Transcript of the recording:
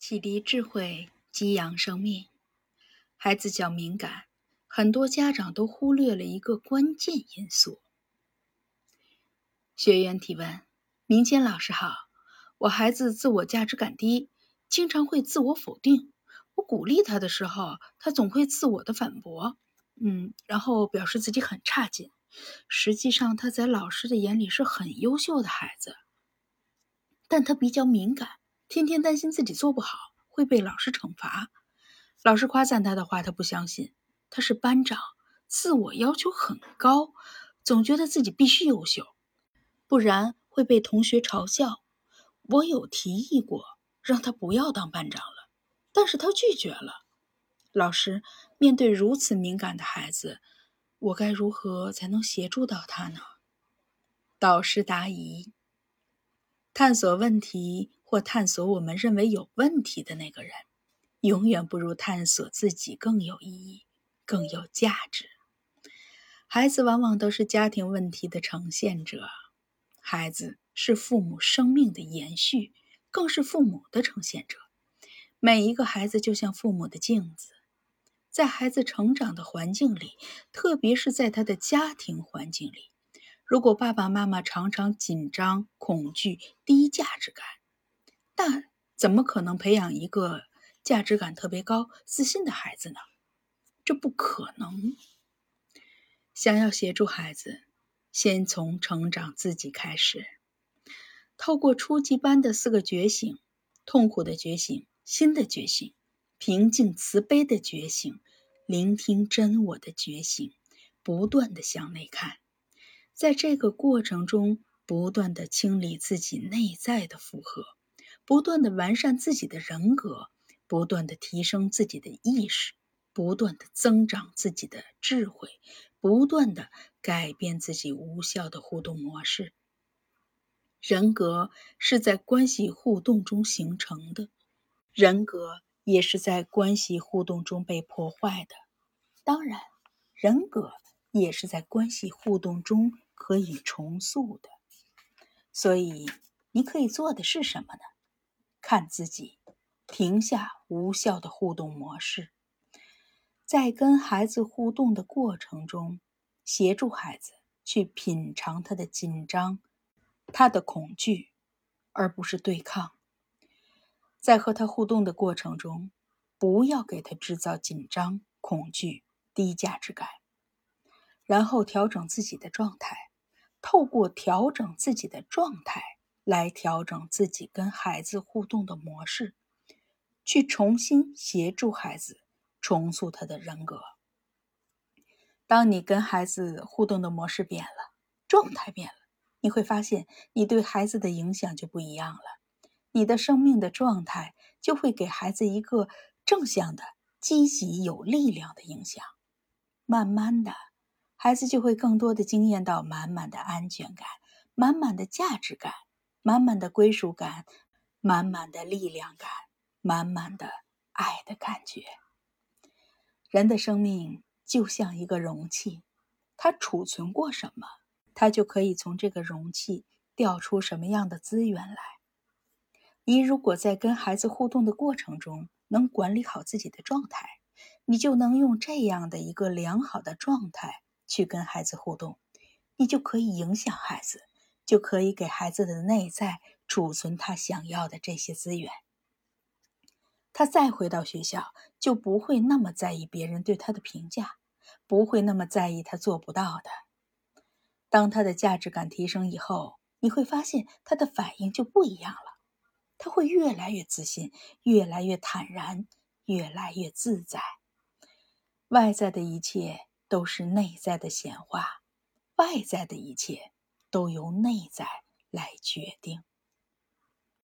启迪智慧，激扬生命。孩子较敏感，很多家长都忽略了一个关键因素。学员提问：明谦老师好，我孩子自我价值感低，经常会自我否定。我鼓励他的时候，他总会自我的反驳，嗯，然后表示自己很差劲。实际上，他在老师的眼里是很优秀的孩子，但他比较敏感。天天担心自己做不好会被老师惩罚，老师夸赞他的话他不相信。他是班长，自我要求很高，总觉得自己必须优秀，不然会被同学嘲笑。我有提议过让他不要当班长了，但是他拒绝了。老师，面对如此敏感的孩子，我该如何才能协助到他呢？导师答疑：探索问题。或探索我们认为有问题的那个人，永远不如探索自己更有意义、更有价值。孩子往往都是家庭问题的呈现者，孩子是父母生命的延续，更是父母的呈现者。每一个孩子就像父母的镜子，在孩子成长的环境里，特别是在他的家庭环境里，如果爸爸妈妈常常紧张、恐惧、低价值感，那怎么可能培养一个价值感特别高、自信的孩子呢？这不可能。想要协助孩子，先从成长自己开始。透过初级班的四个觉醒：痛苦的觉醒、新的觉醒、平静慈悲的觉醒、聆听真我的觉醒，不断的向内看，在这个过程中，不断的清理自己内在的负荷。不断的完善自己的人格，不断的提升自己的意识，不断的增长自己的智慧，不断的改变自己无效的互动模式。人格是在关系互动中形成的，人格也是在关系互动中被破坏的。当然，人格也是在关系互动中可以重塑的。所以，你可以做的是什么呢？看自己，停下无效的互动模式，在跟孩子互动的过程中，协助孩子去品尝他的紧张、他的恐惧，而不是对抗。在和他互动的过程中，不要给他制造紧张、恐惧、低价值感，然后调整自己的状态，透过调整自己的状态。来调整自己跟孩子互动的模式，去重新协助孩子重塑他的人格。当你跟孩子互动的模式变了，状态变了，你会发现你对孩子的影响就不一样了。你的生命的状态就会给孩子一个正向的、积极、有力量的影响。慢慢的，孩子就会更多的经验到满满的安全感，满满的价值感。满满的归属感，满满的力量感，满满的爱的感觉。人的生命就像一个容器，它储存过什么，它就可以从这个容器调出什么样的资源来。你如果在跟孩子互动的过程中能管理好自己的状态，你就能用这样的一个良好的状态去跟孩子互动，你就可以影响孩子。就可以给孩子的内在储存他想要的这些资源。他再回到学校，就不会那么在意别人对他的评价，不会那么在意他做不到的。当他的价值感提升以后，你会发现他的反应就不一样了。他会越来越自信，越来越坦然，越来越自在。外在的一切都是内在的显化，外在的一切。都由内在来决定。